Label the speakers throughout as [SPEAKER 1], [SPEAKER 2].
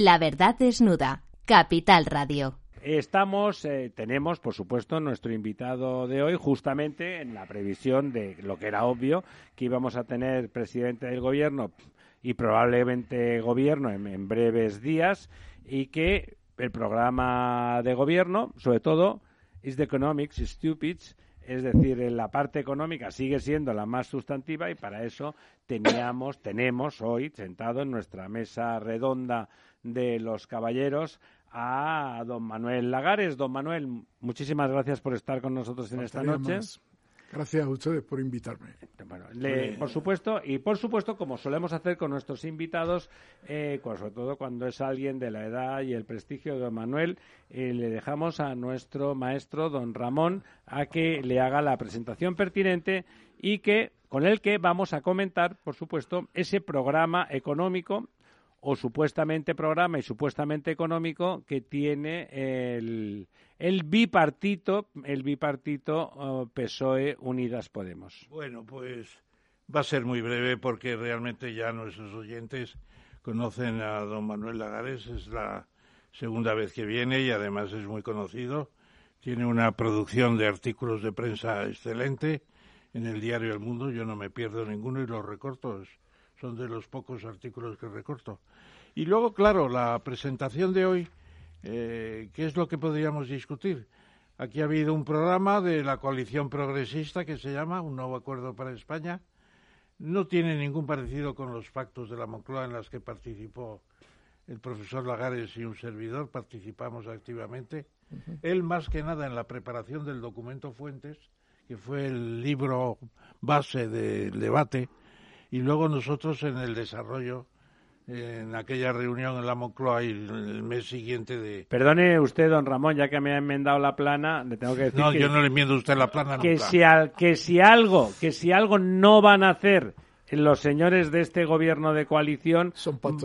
[SPEAKER 1] La verdad desnuda. Capital Radio.
[SPEAKER 2] Estamos, eh, tenemos, por supuesto, nuestro invitado de hoy, justamente en la previsión de lo que era obvio, que íbamos a tener presidente del gobierno y probablemente gobierno en, breves días, y que el programa de gobierno, sobre todo, is the economics stupid, es decir, en la parte económica sigue siendo la más sustantiva y para eso teníamos, tenemos hoy sentado en nuestra mesa redonda de los caballeros a don Manuel Lagares. Don Manuel, muchísimas gracias por estar con nosotros en esta noche.
[SPEAKER 3] Gracias a ustedes por invitarme.
[SPEAKER 2] por supuesto, y por supuesto, como solemos hacer con nuestros invitados, eh, sobre todo cuando es alguien de la edad y el prestigio de don Manuel, eh, le dejamos a nuestro maestro, don Ramón, a que le haga la presentación pertinente y que con el que vamos a comentar, por supuesto, ese programa económico o supuestamente programa y supuestamente económico que tiene el, el bipartito, el bipartito oh, PSOE Unidas Podemos.
[SPEAKER 4] Bueno, pues va a ser muy breve porque realmente ya nuestros oyentes conocen a don Manuel Lagares, es la segunda vez que viene y además es muy conocido. Tiene una producción de artículos de prensa excelente en el diario El Mundo, yo no me pierdo ninguno y los recorto son de los pocos artículos que recorto. Y luego, claro, la presentación de hoy, eh, ¿qué es lo que podríamos discutir? Aquí ha habido un programa de la coalición progresista que se llama Un nuevo acuerdo para España. No tiene ningún parecido con los pactos de la Moncloa en los que participó el profesor Lagares y un servidor, participamos activamente. Él más que nada en la preparación del documento Fuentes, que fue el libro base del debate, y luego nosotros en el desarrollo en aquella reunión en la Moncloa y el mes siguiente de...
[SPEAKER 2] Perdone usted, don Ramón, ya que me ha enmendado la plana, le tengo que decir
[SPEAKER 4] No, yo no le enmiendo a usted la plana
[SPEAKER 2] que Si que si algo, que si algo no van a hacer los señores de este gobierno de coalición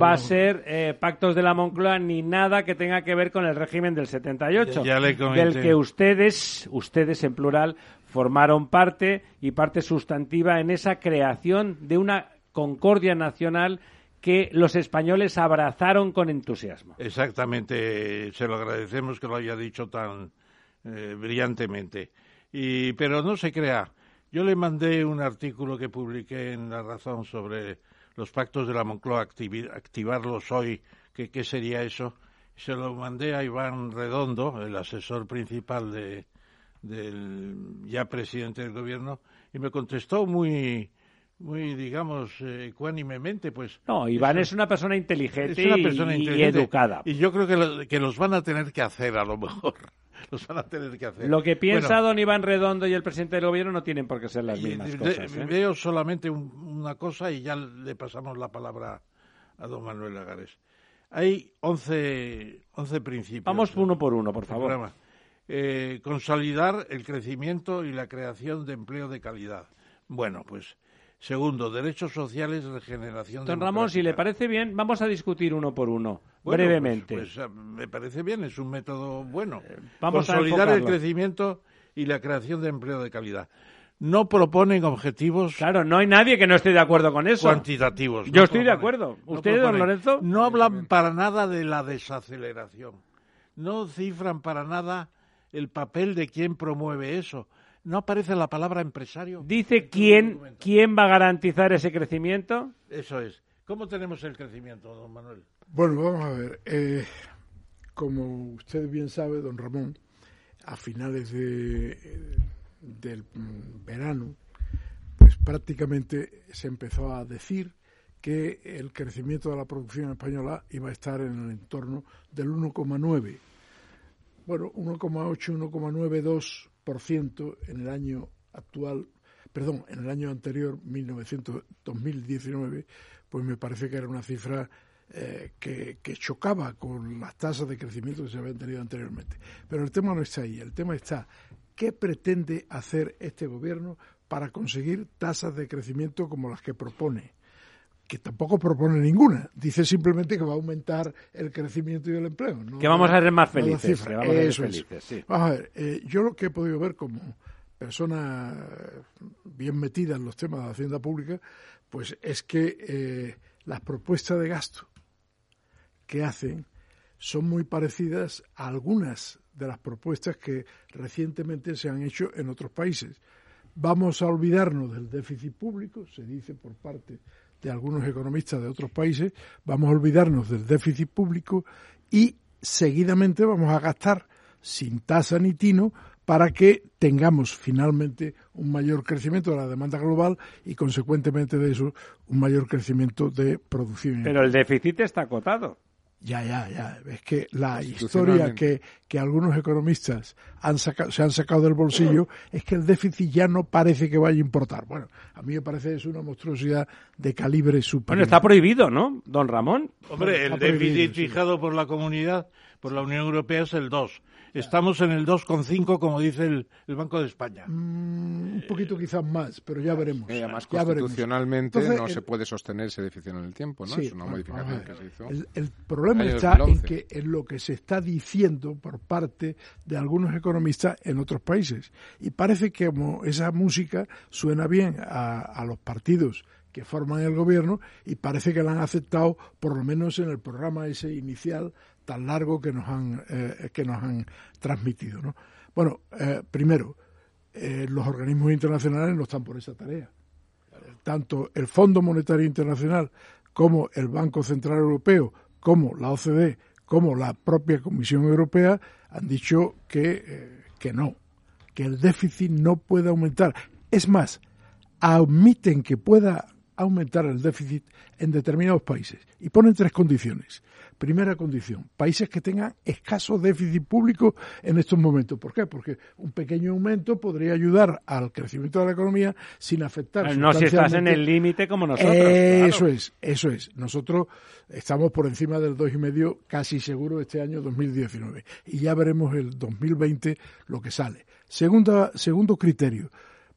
[SPEAKER 2] va a ser eh, pactos de la Moncloa ni nada que tenga que ver con el régimen del 78,
[SPEAKER 4] ya,
[SPEAKER 2] del que ustedes, ustedes en plural, formaron parte y parte sustantiva en esa creación de una concordia nacional que los españoles abrazaron con entusiasmo.
[SPEAKER 4] Exactamente, se lo agradecemos que lo haya dicho tan eh, brillantemente. Y, pero no se crea, yo le mandé un artículo que publiqué en La Razón sobre los pactos de la Moncloa, activarlos hoy, que qué sería eso. Se lo mandé a Iván Redondo, el asesor principal de, del ya presidente del gobierno y me contestó muy muy digamos ecuánimemente pues
[SPEAKER 2] no Iván es una persona inteligente, y, educada
[SPEAKER 4] y yo creo que, que los van a tener que hacer a lo mejor los van a tener que hacer.
[SPEAKER 2] Lo que piensa don Iván Redondo y el presidente del gobierno no tienen por qué ser las mismas cosas ¿eh?
[SPEAKER 4] veo solamente una cosa y ya le pasamos la palabra a don Manuel Lagares. Hay 11, 11 principios
[SPEAKER 2] vamos uno por uno por favor.
[SPEAKER 4] eh, consolidar el crecimiento y la creación de empleo de calidad. Bueno, pues segundo, derechos sociales, regeneración.
[SPEAKER 2] Don Ramón, si le parece bien, vamos a discutir uno por uno, brevemente.
[SPEAKER 4] Pues, pues, me parece bien, es un método bueno. Eh, vamos consolidar el crecimiento y la creación de empleo de calidad no proponen objetivos.
[SPEAKER 2] Claro, no hay nadie que no esté de acuerdo con eso.
[SPEAKER 4] Cuantitativos.
[SPEAKER 2] Yo estoy de acuerdo. ¿Usted, don Lorenzo?
[SPEAKER 4] No hablan para nada de la desaceleración. No cifran para nada el papel de quien promueve eso. No aparece la palabra empresario.
[SPEAKER 2] Dice quién, quién va a garantizar ese crecimiento.
[SPEAKER 4] Eso es. ¿Cómo tenemos el crecimiento, don Manuel?
[SPEAKER 3] Bueno, vamos a ver. Eh, como usted bien sabe, don Ramón, a finales de, del verano, pues prácticamente se empezó a decir que el crecimiento de la producción española iba a estar en el entorno del 1,9 bueno, 1,8, 1,92% en el año actual, perdón, en el año anterior, 1900, 2019, pues me parece que era una cifra eh, que, que, chocaba con las tasas de crecimiento que se habían tenido anteriormente. Pero el tema no está ahí, el tema está qué pretende hacer este gobierno para conseguir tasas de crecimiento como las que propone que tampoco propone ninguna. Dice simplemente que va a aumentar el crecimiento y el empleo.
[SPEAKER 2] que vamos a ser más felices.
[SPEAKER 3] Vamos a ver, eh, yo lo que he podido ver como persona bien metida en los temas de la hacienda pública, pues es que eh, las propuestas de gasto que hacen son muy parecidas a algunas de las propuestas que recientemente se han hecho en otros países. Vamos a olvidarnos del déficit público, se dice por parte de algunos economistas de otros países, vamos a olvidarnos del déficit público y seguidamente vamos a gastar sin tasa ni tino para que tengamos finalmente un mayor crecimiento de la demanda global y consecuentemente de eso un mayor crecimiento de producción.
[SPEAKER 2] Pero el déficit está acotado.
[SPEAKER 3] Ya, ya, ya. Es que la historia que, que algunos economistas han sacado, se han sacado del bolsillo es que el déficit ya no parece que vaya a importar. Bueno, a mí me parece que es una monstruosidad de calibre superior.
[SPEAKER 2] Bueno, está prohibido, ¿no, don Ramón?
[SPEAKER 4] Hombre, el déficit fijado por la comunidad, por la Unión Europea, es el 2 Estamos en el 2,5, como dice el, Banco de España.
[SPEAKER 3] Mm, un poquito quizás más, pero ya veremos.
[SPEAKER 5] Y además, constitucionalmente no se puede sostener ese déficit en el tiempo, ¿no? es una modificación que se hizo.
[SPEAKER 3] El, problema está en que en lo que se está diciendo por parte de algunos economistas en otros países. Y parece que como esa música suena bien a, a los partidos que forman el gobierno y parece que la han aceptado por lo menos en el programa ese inicial tan largo que nos han, eh, que nos han transmitido. ¿no? Bueno, eh, primero, eh, los organismos internacionales no están por esa tarea. Tanto el Fondo Monetario Internacional como el Banco Central Europeo, como la OCDE, como la propia Comisión Europea han dicho que, que no, que el déficit no puede aumentar. Es más, admiten que pueda aumentar el déficit en determinados países y ponen tres condiciones. Primera condición, países que tengan escaso déficit público en estos momentos. ¿Por qué? Porque un pequeño aumento podría ayudar al crecimiento de la economía sin afectar.
[SPEAKER 2] no si estás en el límite como nosotros.
[SPEAKER 3] Eso es, eso es. Nosotros estamos por encima del dos y medio casi seguro este año 2019 y ya veremos el 2020 lo que sale. Segunda, segundo criterio.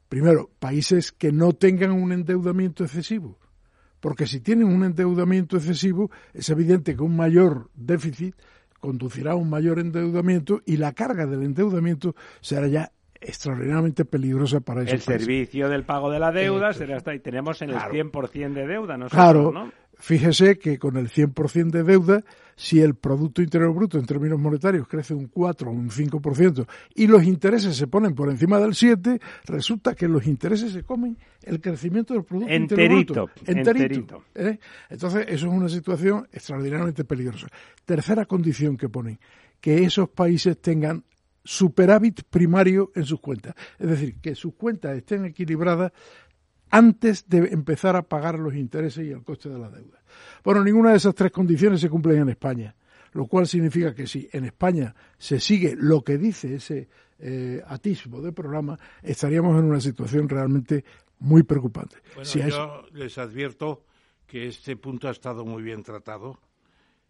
[SPEAKER 3] Primero, países que no tengan un endeudamiento excesivo porque si tienen un endeudamiento excesivo, es evidente que un mayor déficit conducirá a un mayor endeudamiento y la carga del endeudamiento será ya extraordinariamente peligrosa para esos
[SPEAKER 2] El servicio del pago de la deuda será hasta y tenemos en el 100% de deuda, ¿no?
[SPEAKER 3] Claro, ¿no? Fíjese que con el 100% de deuda, si el Producto Interior Bruto en términos monetarios crece un 4 o un 5% y los intereses se ponen por encima del 7, resulta que los intereses se comen el crecimiento del Producto Interior Bruto. Enterito. ¿eh? Entonces, eso es una situación extraordinariamente peligrosa. Tercera condición que ponen, que esos países tengan superávit primario en sus cuentas. Es decir, que sus cuentas estén equilibradas antes de empezar a pagar los intereses y el coste de la deuda. Bueno, ninguna de esas tres condiciones se cumplen en España, lo cual significa que si en España se sigue lo que dice ese eh, atisbo de programa, estaríamos en una situación realmente muy preocupante.
[SPEAKER 4] Bueno, yo les advierto que este punto ha estado muy bien tratado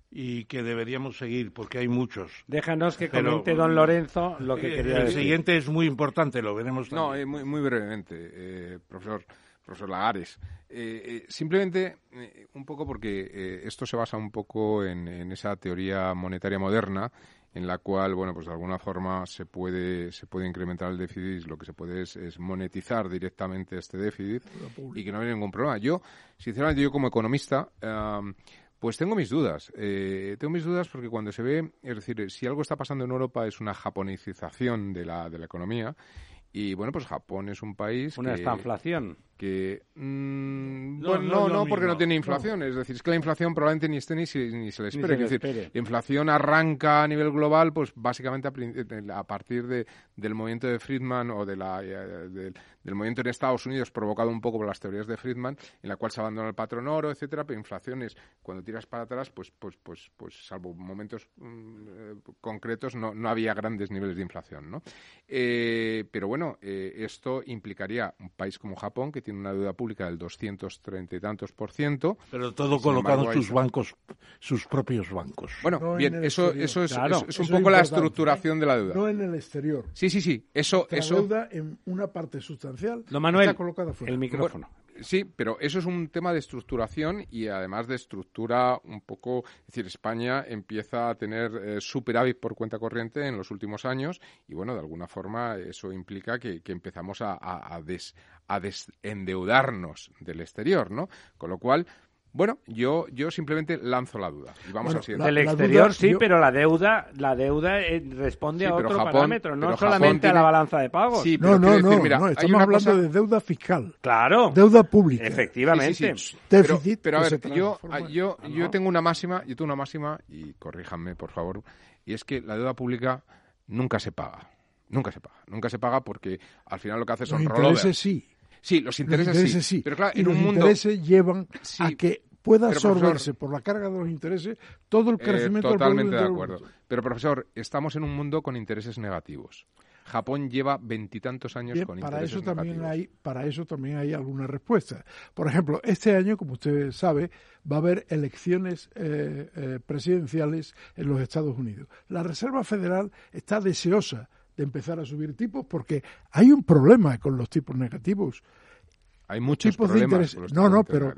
[SPEAKER 4] y que deberíamos seguir porque hay muchos.
[SPEAKER 2] Déjanos que comente don Lorenzo lo que quería
[SPEAKER 4] decir. El siguiente es muy importante, lo veremos
[SPEAKER 5] también. No, eh, muy, muy brevemente, eh, profesor profesor Lagares. Eh, eh, simplemente, eh, un poco porque esto se basa un poco en, esa teoría monetaria moderna en la cual, bueno, pues de alguna forma se puede, se puede incrementar el déficit, lo que se puede es, monetizar directamente este déficit y que no hay ningún problema. Yo, sinceramente, yo como economista, pues tengo mis dudas. tengo mis dudas porque cuando se ve, es decir, si algo está pasando en Europa es una japonicización de la, de la economía y bueno, pues Japón es un país.
[SPEAKER 2] Una
[SPEAKER 5] que,
[SPEAKER 2] inflación.
[SPEAKER 5] Que. Mm, no, bueno, no, porque no tiene inflación. Es decir, es que la inflación probablemente ni esté ni, se, ni se le espere. es decir, la inflación arranca a nivel global, pues básicamente a, partir de, del movimiento de Friedman o de la, eh, del movimiento en Estados Unidos provocado un poco por las teorías de Friedman, en la cual se abandona el patrón oro, etcétera, pero inflaciones, cuando tiras para atrás, pues, pues, pues, pues salvo momentos mm, eh, concretos, no, no había grandes niveles de inflación, ¿no? Eh, pero bueno, eh, esto implicaría un país como Japón, que tiene una deuda pública del 230 y tantos por ciento.
[SPEAKER 4] Pero todo colocado en sus bancos, sus propios bancos.
[SPEAKER 5] Bueno, bien, eso, eso es, es, un poco la estructuración de la deuda.
[SPEAKER 3] No en el exterior.
[SPEAKER 5] Sí, sí, sí. Eso, eso...
[SPEAKER 3] deuda en una parte sustancial
[SPEAKER 2] Don Manuel, el micrófono.
[SPEAKER 5] Sí, pero eso es un tema de estructuración y además de estructura un poco, es decir, España empieza a tener eh, superávit por cuenta corriente en los últimos años y bueno, de alguna forma eso implica que, empezamos a, a, des, a desendeudarnos del exterior, ¿no? Con lo cual, Bueno, yo, yo simplemente lanzo la duda. Y vamos
[SPEAKER 2] bueno, Del exterior sí, pero la deuda, la deuda eh, responde a otro parámetro, no solamente a la balanza de pagos.
[SPEAKER 3] Sí, no, no, no, mira, estamos hablando de deuda fiscal.
[SPEAKER 2] Claro.
[SPEAKER 3] Deuda pública.
[SPEAKER 2] Efectivamente.
[SPEAKER 3] Déficit.
[SPEAKER 5] Pero, a ver, yo, yo, yo tengo una máxima, yo tengo una máxima, y corríjanme, por favor, y es que la deuda pública nunca se paga. Nunca se paga. Nunca se paga porque al final lo que hace son
[SPEAKER 3] los intereses sí.
[SPEAKER 5] Sí, los intereses, sí.
[SPEAKER 3] Pero claro, en un mundo... intereses llevan a que pueda absorberse por la carga de los intereses todo el eh, crecimiento
[SPEAKER 5] totalmente de acuerdo. Pero profesor, estamos en un mundo con intereses negativos. Japón lleva veintitantos años con
[SPEAKER 3] para
[SPEAKER 5] intereses
[SPEAKER 3] eso también hay para eso también hay alguna respuesta. Por ejemplo este año como usted sabe va a haber elecciones eh, eh, presidenciales en los Estados Unidos. La Reserva Federal está deseosa de empezar a subir tipos porque hay un problema con los tipos negativos.
[SPEAKER 5] Hay muchos tipos problemas
[SPEAKER 3] de no no pero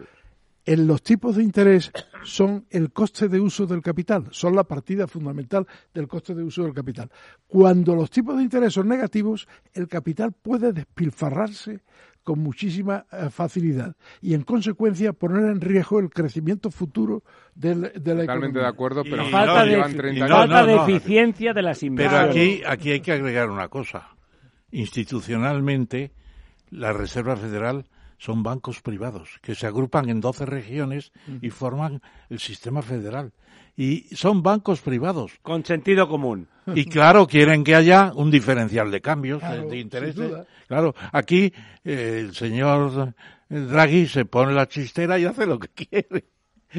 [SPEAKER 3] en los tipos de interés son el coste de uso del capital, son la partida fundamental del coste de uso del capital. Cuando los tipos de interés son negativos, el capital puede despilfarrarse con muchísima eh, facilidad y en consecuencia poner en riesgo el crecimiento futuro del, de la
[SPEAKER 5] Totalmente de acuerdo, pero
[SPEAKER 2] falta, de, falta de eficiencia de las inversiones.
[SPEAKER 4] Pero aquí, aquí hay que agregar una cosa. Institucionalmente, la Reserva Federal son bancos privados que se agrupan en 12 regiones y forman el sistema federal. Y son bancos privados.
[SPEAKER 2] Con sentido común.
[SPEAKER 4] Y claro, quieren que haya un diferencial de cambios, de intereses. Claro, aquí eh, el señor Draghi se pone la chistera y hace lo que quiere.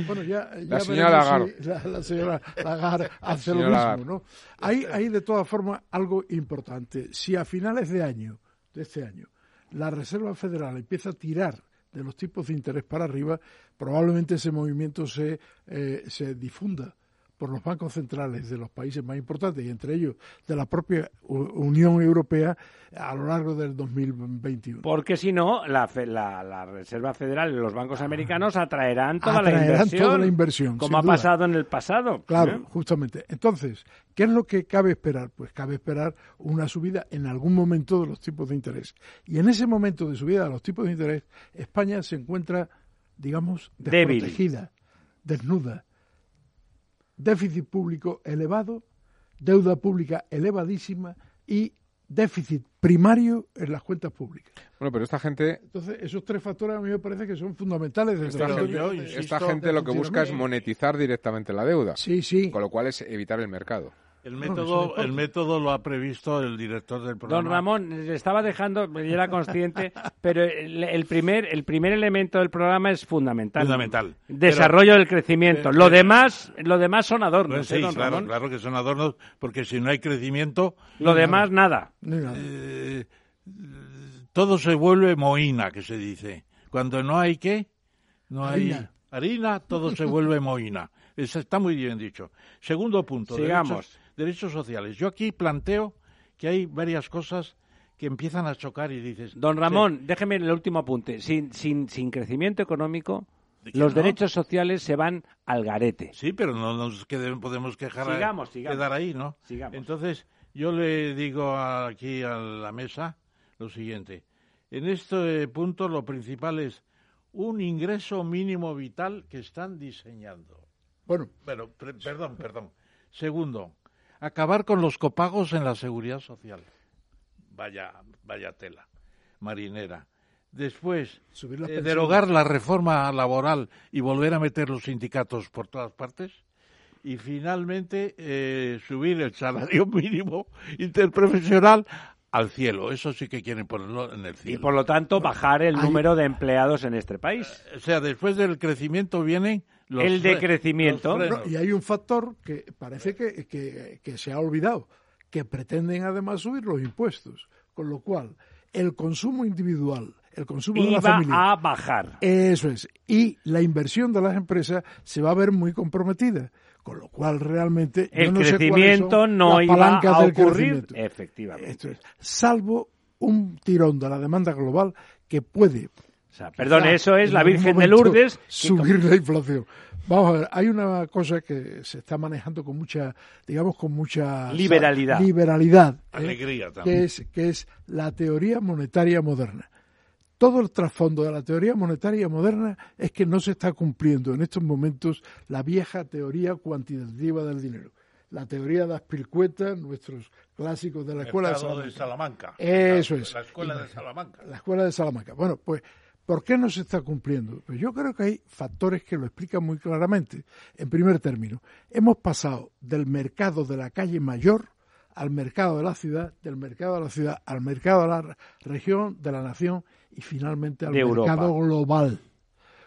[SPEAKER 3] Bueno, ya,
[SPEAKER 5] la señora Lagarde.
[SPEAKER 3] la, señora Lagarde hace lo mismo, ¿no? Hay, hay de todas formas algo importante. Si a finales de año, de este año, la Reserva Federal empieza a tirar de los tipos de interés para arriba, probablemente ese movimiento se, eh, se difunda por los bancos centrales de los países más importantes y entre ellos de la propia Unión Europea a lo largo del 2021.
[SPEAKER 2] Porque si no, la, la, Reserva Federal y los bancos americanos atraerán toda, la, inversión, toda la inversión, como ha pasado en el pasado.
[SPEAKER 3] Claro, ¿eh? justamente. Entonces, ¿qué es lo que cabe esperar? Pues cabe esperar una subida en algún momento de los tipos de interés. Y en ese momento de subida de los tipos de interés, España se encuentra, digamos, desprotegida, desnuda déficit público elevado, deuda pública elevadísima y déficit primario en las cuentas públicas.
[SPEAKER 5] Bueno, pero esta gente...
[SPEAKER 3] Entonces, esos tres factores a mí me parece que son fundamentales.
[SPEAKER 5] Esta gente, esta gente lo que busca es monetizar directamente la deuda.
[SPEAKER 3] Sí, sí.
[SPEAKER 5] Con lo cual es evitar el mercado.
[SPEAKER 4] El método, el método lo ha previsto el director del programa.
[SPEAKER 2] Don Ramón, le estaba dejando, yo era consciente, pero el, primer, el primer elemento del programa es fundamental.
[SPEAKER 4] Fundamental.
[SPEAKER 2] Desarrollo del crecimiento. lo demás, lo demás son adornos.
[SPEAKER 4] Pues ¿eh, sí, claro, claro que son adornos, porque si no hay crecimiento.
[SPEAKER 2] Lo demás nada.
[SPEAKER 4] Eh, todo se vuelve moína, que se dice. Cuando no hay qué, no hay harina, todo se vuelve moína. Eso está muy bien dicho. Segundo punto.
[SPEAKER 2] Sigamos
[SPEAKER 4] derechos sociales. Yo aquí planteo que hay varias cosas que empiezan a chocar y dices...
[SPEAKER 2] Don Ramón, déjeme el último apunte. Sin, sin, sin crecimiento económico, los derechos sociales se van al garete.
[SPEAKER 4] Sí, pero no nos podemos quejar
[SPEAKER 2] sigamos, sigamos.
[SPEAKER 4] quedar ahí, ¿no?
[SPEAKER 2] Sigamos.
[SPEAKER 4] Entonces, yo le digo aquí a la mesa lo siguiente. En este punto lo principal es un ingreso mínimo vital que están diseñando.
[SPEAKER 3] Bueno,
[SPEAKER 4] pero perdón, perdón. Segundo, acabar con los copagos en la seguridad social. Vaya, vaya tela, marinera. Después, eh, derogar la reforma laboral y volver a meter los sindicatos por todas partes. Y finalmente, eh, subir el salario mínimo interprofesional al cielo. Eso sí que quieren ponerlo en el cielo.
[SPEAKER 2] Y por lo tanto, bajar el número de empleados en este país.
[SPEAKER 4] Eh, o sea, después del crecimiento vienen
[SPEAKER 2] el decrecimiento.
[SPEAKER 3] y hay un factor que parece que, que, se ha olvidado, que pretenden además subir los impuestos, con lo cual el consumo individual, el consumo de la familia
[SPEAKER 2] a bajar.
[SPEAKER 3] Eso es. Y la inversión de las empresas se va a ver muy comprometida. Con lo cual, realmente.
[SPEAKER 2] El crecimiento no iba a ocurrir. Efectivamente.
[SPEAKER 3] salvo un tirón de la demanda global que puede
[SPEAKER 2] perdón, eso es la Virgen de Lourdes.
[SPEAKER 3] Subir la inflación. Vamos a ver, hay una cosa que se está manejando con mucha, digamos, con mucha
[SPEAKER 2] liberalidad.
[SPEAKER 3] liberalidad
[SPEAKER 4] ¿eh? Alegría
[SPEAKER 3] también. Que es, que es la teoría monetaria moderna. Todo el trasfondo de la teoría monetaria moderna es que no se está cumpliendo en estos momentos la vieja teoría cuantitativa del dinero. La teoría de Aspilcueta, nuestros clásicos de la escuela
[SPEAKER 4] de Salamanca.
[SPEAKER 3] Eso es.
[SPEAKER 4] La escuela de Salamanca.
[SPEAKER 3] La escuela de Salamanca. Bueno, pues, ¿por qué no se está cumpliendo? Pues yo creo que hay factores que lo explican muy claramente. En primer término, hemos pasado del mercado de la calle mayor al mercado de la ciudad, del mercado de la ciudad al mercado de la región, de la nación y finalmente al mercado global.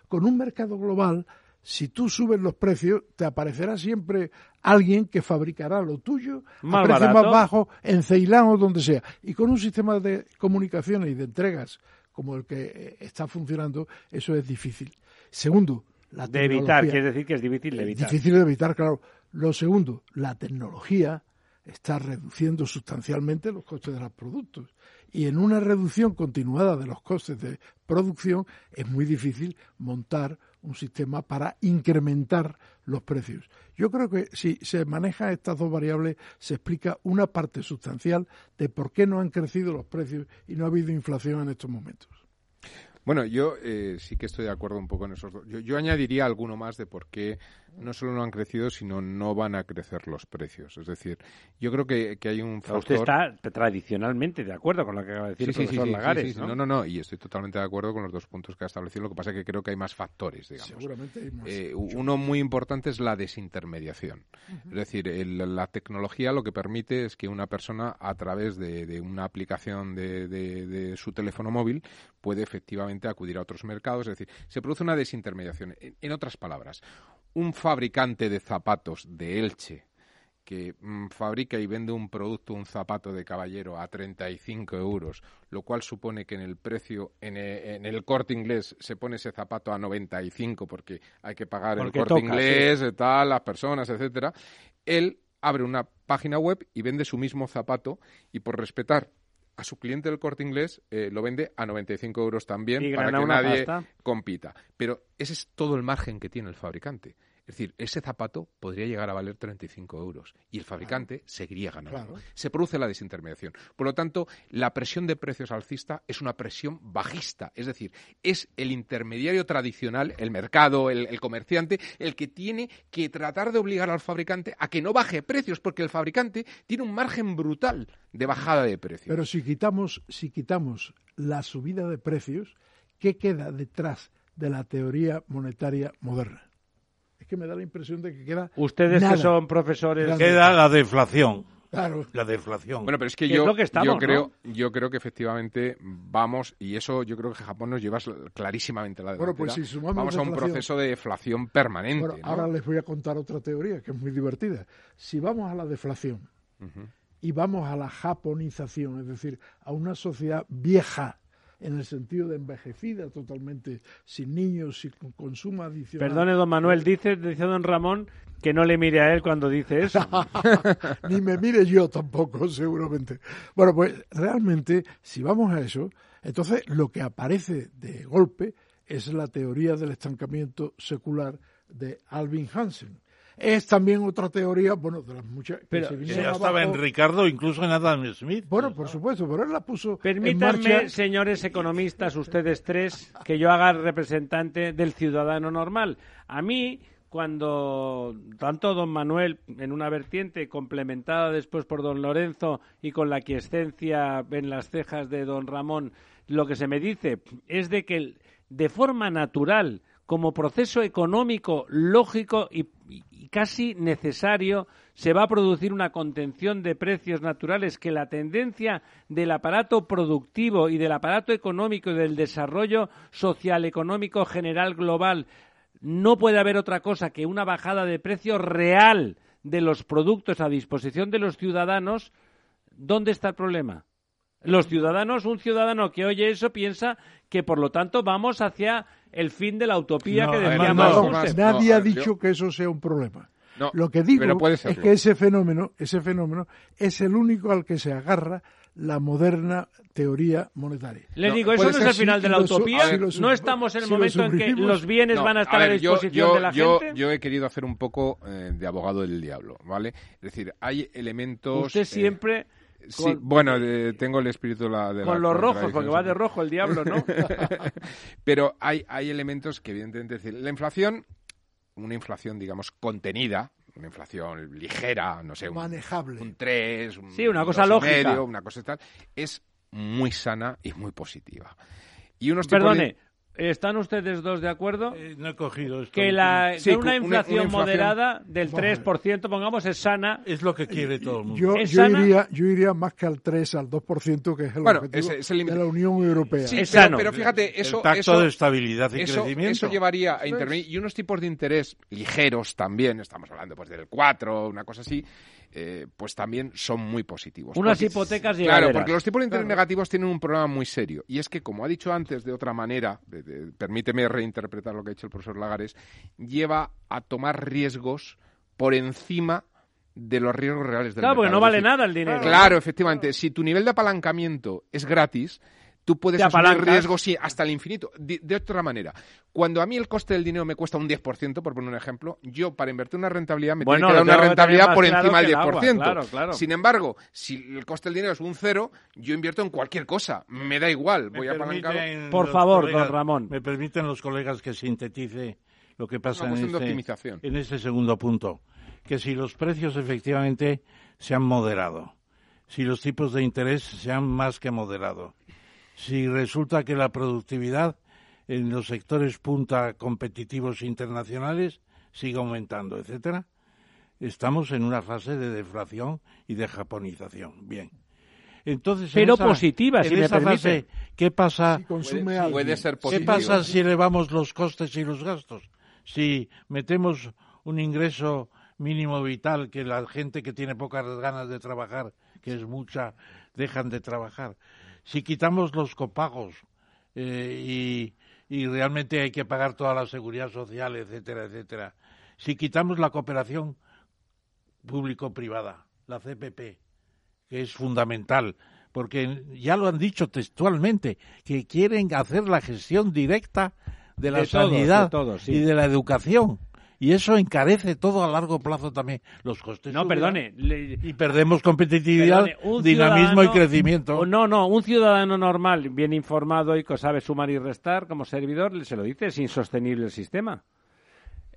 [SPEAKER 3] Con un mercado global, si tú subes los precios, te aparecerá siempre alguien que fabricará lo tuyo a precio más bajo en Ceilán o donde sea. Y con un sistema de comunicaciones y de entregas como el que eh, está funcionando, eso es difícil. Segundo, la
[SPEAKER 2] de evitar, quiere decir que es difícil de evitar.
[SPEAKER 3] Difícil de evitar, claro. Lo segundo, la tecnología está reduciendo sustancialmente los costes de los productos. Y en una reducción continuada de los costes de producción es muy difícil montar un sistema para incrementar los precios. Yo creo que si se maneja estas dos variables se explica una parte sustancial de por qué no han crecido los precios y no ha habido inflación en estos momentos.
[SPEAKER 5] Bueno, yo eh, sí que estoy de acuerdo un poco en esos dos. Yo, añadiría alguno más de por qué no solo no han crecido, sino no van a crecer los precios. Es decir, yo creo que, hay un factor...
[SPEAKER 2] Usted está tradicionalmente de acuerdo con lo que acaba de decir el profesor Lagares, ¿no?
[SPEAKER 5] ¿no? No, no, y estoy totalmente de acuerdo con los dos puntos que ha establecido. Lo que pasa es que creo que hay más factores, digamos.
[SPEAKER 3] Seguramente hay más.
[SPEAKER 5] Eh, uno muy importante es la desintermediación. Es decir, la tecnología lo que permite es que una persona, a través de, una aplicación de, de su teléfono móvil, puede efectivamente acudir a otros mercados. Es decir, se produce una desintermediación. En, otras palabras, un fabricante de zapatos de Elche que mm, fabrica y vende un producto, un zapato de caballero a 35 euros, lo cual supone que en el precio, en, e, el corte inglés, se pone ese zapato a 95 porque hay que pagar el corte inglés, tal, las personas, etcétera. Él abre una página web y vende su mismo zapato y por respetar a su cliente del corte inglés eh, lo vende a 95 euros también para que nadie compita. Pero ese es todo el margen que tiene el fabricante. Es decir, ese zapato podría llegar a valer 35 euros y el fabricante seguiría ganando. Se produce la desintermediación. Por lo tanto, la presión de precios alcista es una presión bajista. Es decir, es el intermediario tradicional, el mercado, el, comerciante, el que tiene que tratar de obligar al fabricante a que no baje precios, porque el fabricante tiene un margen brutal de bajada de precios.
[SPEAKER 3] Pero si quitamos, si quitamos la subida de precios, ¿qué queda detrás de la teoría monetaria moderna? Es que me da la impresión de que queda.
[SPEAKER 2] Ustedes que son profesores.
[SPEAKER 4] Queda la deflación. Claro. La deflación.
[SPEAKER 5] Bueno, pero es que yo, yo creo, yo creo que efectivamente vamos, y eso yo creo que Japón nos lleva clarísimamente la
[SPEAKER 3] Bueno, pues si sumamos
[SPEAKER 5] Vamos a un proceso de deflación permanente.
[SPEAKER 3] Ahora les voy a contar otra teoría que es muy divertida. Si vamos a la deflación y vamos a la japonización, es decir, a una sociedad vieja, en el sentido de envejecida totalmente, sin niños, sin consumo adicional.
[SPEAKER 2] Perdone, don Manuel, dice, dice don Ramón que no le mire a él cuando dice eso.
[SPEAKER 3] Ni me mire yo tampoco, seguramente. Bueno, pues realmente, si vamos a eso, entonces lo que aparece de golpe es la teoría del estancamiento secular de Alvin Hansen es también otra teoría, bueno, de las muchas.
[SPEAKER 4] Pero ya estaba en Ricardo, incluso en Adam Smith.
[SPEAKER 3] Bueno, por supuesto, pero él la puso.
[SPEAKER 2] Permítanme, señores economistas, ustedes tres, que yo haga representante del ciudadano normal. A mí, cuando tanto don Manuel, en una vertiente complementada después por don Lorenzo y con la quiescencia en las cejas de don Ramón, lo que se me dice es de que de forma natural, como proceso económico lógico y, casi necesario se va a producir una contención de precios naturales que la tendencia del aparato productivo y del aparato económico y del desarrollo social económico general global no puede haber otra cosa que una bajada de precio real de los productos a disposición de los ciudadanos, ¿dónde está el problema? Los ciudadanos, un ciudadano que oye eso piensa que por lo tanto vamos hacia el fin de la utopía que decíamos.
[SPEAKER 3] nadie ha dicho que eso sea un problema. Lo que digo es que ese fenómeno, ese fenómeno es el único al que se agarra la moderna teoría monetaria.
[SPEAKER 2] Le digo, eso no es el final de la utopía. no estamos en el momento en que los bienes van a estar a, disposición de la gente.
[SPEAKER 5] Yo he querido hacer un poco eh, de abogado del diablo, ¿vale? Es decir, hay elementos.
[SPEAKER 2] Usted siempre
[SPEAKER 5] Sí, bueno, tengo el espíritu de la,
[SPEAKER 2] Con los rojos, porque va de rojo el diablo, ¿no?
[SPEAKER 5] Pero hay, hay elementos que, evidentemente, decir, la inflación, una inflación, digamos, contenida, una inflación ligera, no sé,
[SPEAKER 3] manejable,
[SPEAKER 5] un 3, un
[SPEAKER 2] sí, una cosa lógica,
[SPEAKER 5] una cosa tal, es muy sana y muy positiva. Y unos
[SPEAKER 2] Perdone, ¿Están ustedes dos de acuerdo?
[SPEAKER 4] Eh, no he cogido esto.
[SPEAKER 2] Que, la, una, inflación moderada del 3%, pongamos, es sana.
[SPEAKER 4] Es lo que quiere todo el mundo.
[SPEAKER 3] Yo, yo iría, yo iría más que al 3, al 2%, que es el
[SPEAKER 5] bueno,
[SPEAKER 3] objetivo de la Unión Europea.
[SPEAKER 5] Sí, es pero, sano. pero fíjate, eso...
[SPEAKER 4] El tacto de estabilidad y
[SPEAKER 5] eso,
[SPEAKER 4] crecimiento.
[SPEAKER 5] Eso llevaría a intervenir. Y unos tipos de interés ligeros también, estamos hablando pues del 4, una cosa así, eh, pues también son muy positivos.
[SPEAKER 2] Unas hipotecas
[SPEAKER 5] Claro, porque los tipos de interés negativos tienen un problema muy serio. Y es que, como ha dicho antes de otra manera, permíteme reinterpretar lo que ha dicho el profesor Lagares, lleva a tomar riesgos por encima de los riesgos reales del
[SPEAKER 2] claro,
[SPEAKER 5] mercado.
[SPEAKER 2] porque no vale nada el dinero.
[SPEAKER 5] Claro, efectivamente. Si tu nivel de apalancamiento es gratis, tú puedes asumir riesgos sí, hasta el infinito. De, otra manera, cuando a mí el coste del dinero me cuesta un 10%, por poner un ejemplo, yo para invertir una rentabilidad me tengo que dar una rentabilidad por encima del 10%. Sin embargo, si el coste del dinero es un cero, yo invierto en cualquier cosa. Me da igual, voy a apalancar.
[SPEAKER 2] Por favor, don Ramón.
[SPEAKER 4] Me permiten los colegas que sintetice lo que pasa en
[SPEAKER 5] este,
[SPEAKER 4] en este segundo punto. Que si los precios efectivamente se han moderado, si los tipos de interés se han más que moderado, si resulta que la productividad en los sectores punta competitivos internacionales sigue aumentando, etcétera, estamos en una fase de deflación y de japonización. Bien. Entonces,
[SPEAKER 2] pero positiva, si me
[SPEAKER 4] Fase, ¿qué pasa?
[SPEAKER 3] Si consume
[SPEAKER 5] puede, ser
[SPEAKER 4] ¿Qué pasa si elevamos los costes y los gastos? Si metemos un ingreso mínimo vital que la gente que tiene pocas ganas de trabajar, que es mucha, dejan de trabajar si quitamos los copagos eh, y, y realmente hay que pagar toda la seguridad social, etcétera, etcétera, si quitamos la cooperación público-privada, la CPP, que es fundamental, porque ya lo han dicho textualmente, que quieren hacer la gestión directa de la sanidad y de la educación y eso encarece todo a largo plazo también los costes.
[SPEAKER 2] No, perdone.
[SPEAKER 4] y perdemos competitividad, dinamismo y crecimiento.
[SPEAKER 2] No, no, un ciudadano normal, bien informado y que sabe sumar y restar como servidor, se lo dice, es insostenible el sistema.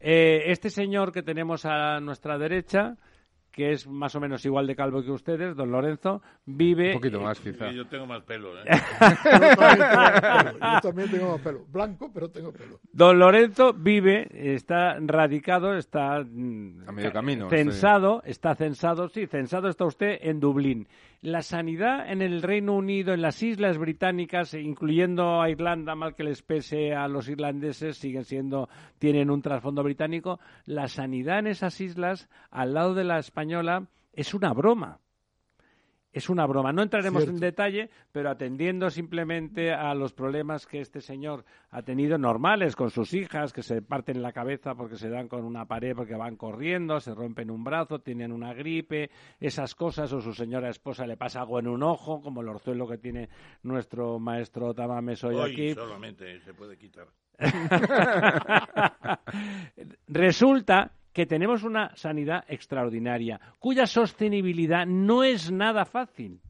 [SPEAKER 2] Eh, este señor que tenemos a nuestra derecha que es más o menos igual de calvo que ustedes, don Lorenzo, vive...
[SPEAKER 5] Un poquito más, quizá.
[SPEAKER 4] yo tengo más pelo, ¿eh?
[SPEAKER 3] yo, también tengo más pelo. Blanco, pero tengo pelo.
[SPEAKER 2] Don Lorenzo vive, está radicado, está...
[SPEAKER 5] A medio camino.
[SPEAKER 2] Censado, está censado, sí, censado está usted en Dublín. La sanidad en el Reino Unido, en las islas británicas, incluyendo a Irlanda, mal que les pese a los irlandeses, siguen siendo, tienen un trasfondo británico. La sanidad en esas islas, al lado de la española, es una broma es una broma. No entraremos en detalle, pero atendiendo simplemente a los problemas que este señor ha tenido normales con sus hijas, que se parten la cabeza porque se dan con una pared porque van corriendo, se rompen un brazo, tienen una gripe, esas cosas, o su señora esposa le pasa algo en un ojo, como el orzuelo que tiene nuestro maestro Tamames hoy, hoy aquí.
[SPEAKER 4] solamente se puede quitar.
[SPEAKER 2] Resulta que tenemos una sanidad extraordinaria, cuya sostenibilidad no es nada fácil.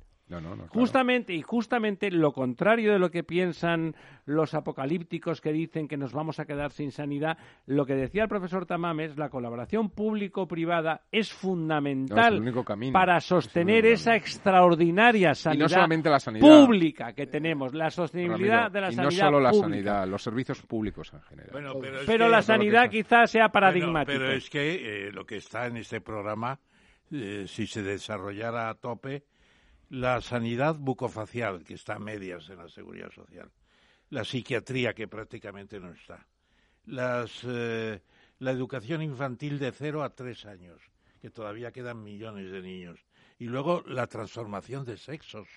[SPEAKER 2] Justamente y justamente lo contrario de lo que piensan los apocalípticos que dicen que nos vamos a quedar sin sanidad, lo que decía el profesor Tamames, la colaboración público-privada es fundamental para sostener esa extraordinaria sanidad, pública que tenemos, la sostenibilidad de la sanidad.
[SPEAKER 5] Y no solo la sanidad, los servicios públicos en general.
[SPEAKER 2] pero, la sanidad quizás sea paradigmática.
[SPEAKER 4] pero es que eh, lo que está en este programa, eh, si se desarrollara a tope, la sanidad bucofacial, que está a medias en la seguridad social, la psiquiatría, que prácticamente no está, las, eh, la educación infantil de cero a tres años, que todavía quedan millones de niños, y luego la transformación de sexos,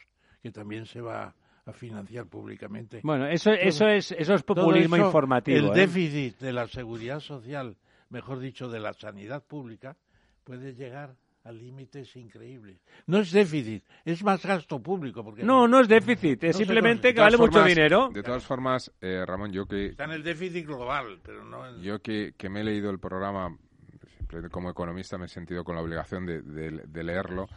[SPEAKER 4] que también se va a financiar públicamente.
[SPEAKER 2] Bueno, eso, eso, es, eso es populismo informativo.
[SPEAKER 4] El
[SPEAKER 2] ¿eh?
[SPEAKER 4] déficit de la seguridad social, mejor dicho, de la sanidad pública, puede llegar a límites increíbles. No es déficit, es más gasto público. Porque
[SPEAKER 2] no, no es déficit, es simplemente que vale mucho dinero.
[SPEAKER 5] De todas formas, eh, Ramón, yo que...
[SPEAKER 4] Está en el déficit global, pero no
[SPEAKER 5] Yo que, que me he leído el programa, como economista me he sentido con la obligación de, de, leerlo,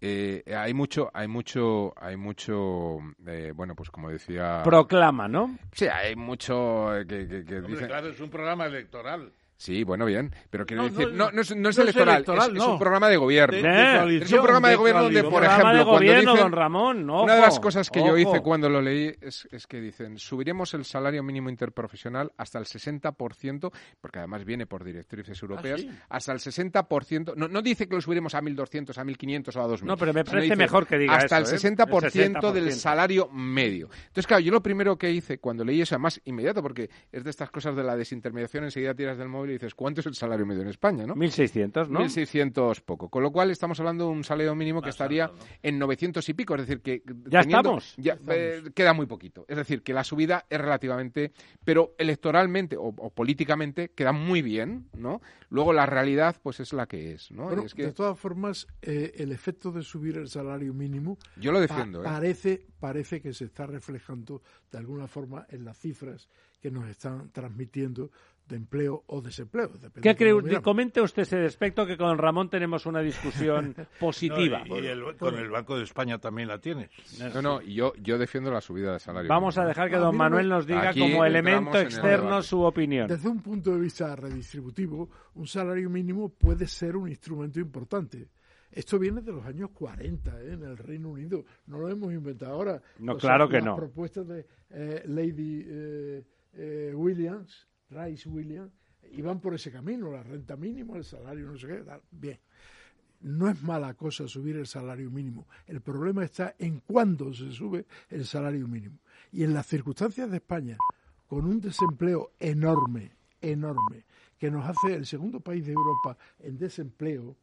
[SPEAKER 5] eh, hay mucho, hay mucho, hay mucho, eh, bueno, pues como decía...
[SPEAKER 2] Proclama, ¿no?
[SPEAKER 5] Sí, hay mucho que,
[SPEAKER 4] dice... Claro, es un programa electoral.
[SPEAKER 5] Sí, bueno, bien, pero quiero decir, no, no, es, no es electoral, es, un programa de gobierno.
[SPEAKER 2] es
[SPEAKER 5] un programa de, gobierno donde, por ejemplo,
[SPEAKER 2] cuando dicen, don Ramón,
[SPEAKER 5] una de las cosas que yo hice cuando lo leí es, es, que dicen, subiremos el salario mínimo interprofesional hasta el 60%, porque además viene por directrices europeas, ¿Ah, hasta el 60%, no, no dice que lo subiremos a 1.200, a 1.500 o a 2.000.
[SPEAKER 2] No, pero me parece mejor que diga
[SPEAKER 5] Hasta
[SPEAKER 2] eso,
[SPEAKER 5] el, 60% ¿eh? del salario medio. Entonces, claro, yo lo primero que hice cuando leí eso, además inmediato, porque es de estas cosas de la desintermediación, enseguida tiras del móvil y dices, ¿cuánto es el salario medio en España, ¿no?
[SPEAKER 2] 1.600, ¿no?
[SPEAKER 5] 1.600 poco. Con lo cual estamos hablando de un salario mínimo que estaría en 900 y pico. Es decir, que...
[SPEAKER 2] Ya estamos.
[SPEAKER 5] Ya, eh, queda muy poquito. Es decir, que la subida es relativamente... Pero electoralmente o, políticamente queda muy bien, ¿no? Luego la realidad pues es la que es, ¿no?
[SPEAKER 3] es que... De todas formas, eh, el efecto de subir el salario mínimo...
[SPEAKER 5] Yo lo defiendo,
[SPEAKER 3] ¿eh? parece, parece que se está reflejando de alguna forma en las cifras que nos están transmitiendo de empleo o desempleo.
[SPEAKER 2] ¿Qué cree? Comente usted ese aspecto que con Ramón tenemos una discusión positiva.
[SPEAKER 4] y, con el Banco de España también la tienes.
[SPEAKER 5] No, no, yo, yo defiendo la subida de salario.
[SPEAKER 2] Vamos a dejar que don Manuel nos diga como elemento externo su opinión.
[SPEAKER 3] Desde un punto de vista redistributivo, un salario mínimo puede ser un instrumento importante. Esto viene de los años 40 ¿eh? en el Reino Unido. No lo hemos inventado ahora.
[SPEAKER 2] No, claro que
[SPEAKER 3] no.
[SPEAKER 2] Las
[SPEAKER 3] propuestas de eh, Lady eh, Williams Rice Williams, iban por ese camino, la renta mínima, el salario, no sé qué, bien. No es mala cosa subir el salario mínimo. El problema está en cuándo se sube el salario mínimo. Y en las circunstancias de España, con un desempleo enorme, enorme, que nos hace el segundo país de Europa en desempleo,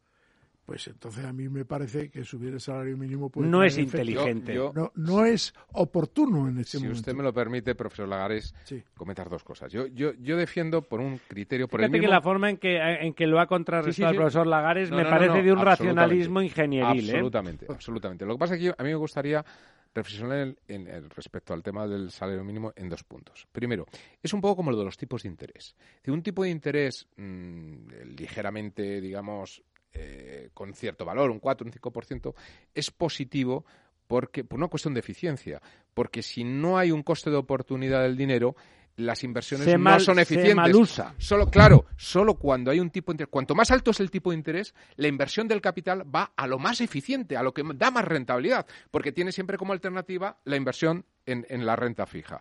[SPEAKER 3] pues entonces a mí me parece que subir el salario mínimo puede
[SPEAKER 2] no es inteligente.
[SPEAKER 3] No, no, es oportuno en este momento.
[SPEAKER 5] si usted me lo permite profesor Lagares comentar dos cosas. Yo yo yo defiendo por un criterio por el
[SPEAKER 2] mismo... que la forma en que en que lo ha contrarrestado el profesor Lagares me parece de un racionalismo ingenieril
[SPEAKER 5] ¿eh? absolutamente absolutamente. Lo que pasa es que a mí me gustaría reflexionar en, respecto al tema del salario mínimo en dos puntos. Primero, es un poco como lo de los tipos de interés. De un tipo de interés mmm, ligeramente, digamos, eh, con cierto valor, un 4, un 5%, es positivo porque, por una cuestión de eficiencia. Porque si no hay un coste de oportunidad del dinero, las inversiones no son eficientes. Solo, claro, solo cuando hay un tipo de interés. Cuanto más alto es el tipo de interés, la inversión del capital va a lo más eficiente, a lo que da más rentabilidad, porque tiene siempre como alternativa la inversión en, la renta fija.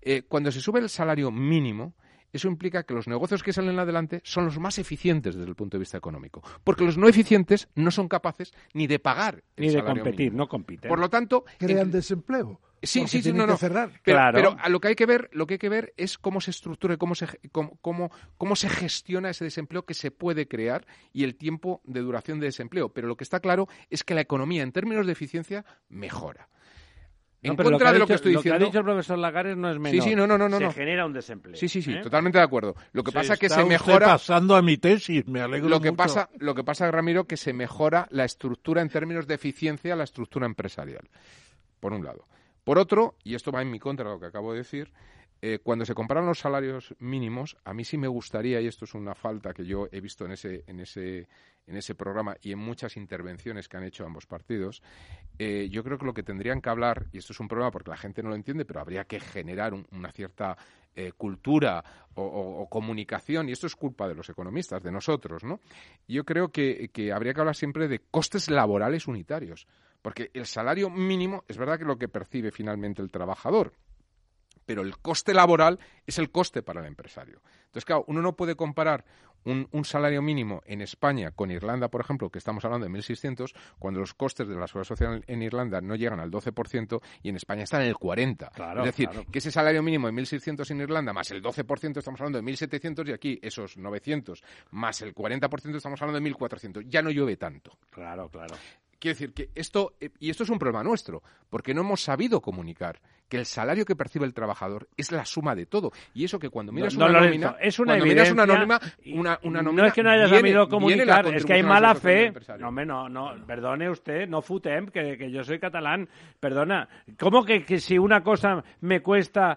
[SPEAKER 5] Eh, cuando se sube el salario mínimo, eso implica que los negocios que salen adelante son los más eficientes desde el punto de vista económico, porque los no eficientes no son capaces ni de pagar
[SPEAKER 2] ni de competir, no compiten.
[SPEAKER 5] Por lo tanto,
[SPEAKER 3] crean desempleo.
[SPEAKER 5] Sí, sí, sí, no, no.
[SPEAKER 3] Cerrar.
[SPEAKER 5] Pero, pero, a lo que hay que ver, lo que hay que ver es cómo se estructura y cómo se, cómo, cómo, cómo se gestiona ese desempleo que se puede crear y el tiempo de duración de desempleo. Pero lo que está claro es que la economía, en términos de eficiencia, mejora
[SPEAKER 2] en contra de lo que estoy diciendo. Lo que ha dicho el profesor Lagares no es menor.
[SPEAKER 5] Sí, sí, no, no, no.
[SPEAKER 2] Se genera un desempleo.
[SPEAKER 5] Sí, sí, sí,
[SPEAKER 2] ¿eh?
[SPEAKER 5] totalmente de acuerdo. Lo que pasa es que se mejora.
[SPEAKER 4] pasando a mi tesis, me alegro
[SPEAKER 5] lo que
[SPEAKER 4] mucho.
[SPEAKER 5] Pasa, lo que pasa, Ramiro, que se mejora la estructura en términos de eficiencia, la estructura empresarial. Por un lado. Por otro, y esto va en mi contra de lo que acabo de decir, eh, cuando se comparan los salarios mínimos, a mí sí me gustaría, y esto es una falta que yo he visto en ese, en ese, en ese programa y en muchas intervenciones que han hecho ambos partidos, eh, yo creo que lo que tendrían que hablar, y esto es un problema porque la gente no lo entiende, pero habría que generar una cierta eh, cultura o, comunicación, y esto es culpa de los economistas, de nosotros, ¿no? Yo creo que, que habría que hablar siempre de costes laborales unitarios, porque el salario mínimo es verdad que lo que percibe finalmente el trabajador, pero el coste laboral es el coste para el empresario. Entonces, claro, uno no puede comparar un, salario mínimo en España con Irlanda, por ejemplo, que estamos hablando de 1.600, cuando los costes de la seguridad social en Irlanda no llegan al 12% y en España están en el 40%. es decir, que ese salario mínimo de 1.600 en Irlanda más el 12% estamos hablando de 1.700 y aquí esos 900 más el 40% estamos hablando de 1.400. Ya no llueve tanto.
[SPEAKER 2] Claro, claro.
[SPEAKER 5] Quiero decir que esto, eh, y esto es un problema nuestro, porque no hemos sabido comunicar que el salario que percibe el trabajador es la suma de todo. Y eso que cuando miras una nómina,
[SPEAKER 2] es una
[SPEAKER 5] cuando
[SPEAKER 2] miras
[SPEAKER 5] una nómina, una, una nómina,
[SPEAKER 2] No es que no hayas sabido comunicar, es que hay mala fe. No, no, no, perdone usted, no futem, que, que yo soy catalán. Perdona, ¿cómo que, que si una cosa me cuesta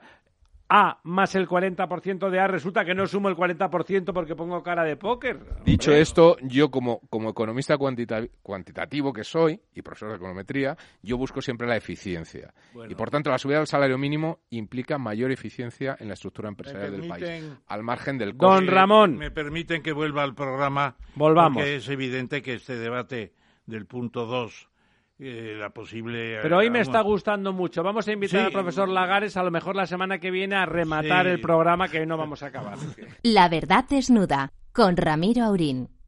[SPEAKER 2] A más el 40% de A, resulta que no sumo el 40% porque pongo cara de póker.
[SPEAKER 5] Dicho esto, yo como, como economista cuantitativo que soy y profesor de econometría, yo busco siempre la eficiencia. Y por tanto, la subida del salario mínimo implica mayor eficiencia en la estructura empresarial del país, al margen del
[SPEAKER 2] coste. Don Ramón.
[SPEAKER 4] Me permiten que vuelva al programa.
[SPEAKER 2] Volvamos.
[SPEAKER 4] Porque es evidente que este debate del punto 2 eh, la posible...
[SPEAKER 2] Pero hoy me está gustando mucho. Vamos a invitar al profesor Lagares a lo mejor la semana que viene a rematar el programa que hoy no vamos a acabar.
[SPEAKER 1] La verdad desnuda con Ramiro Aurín.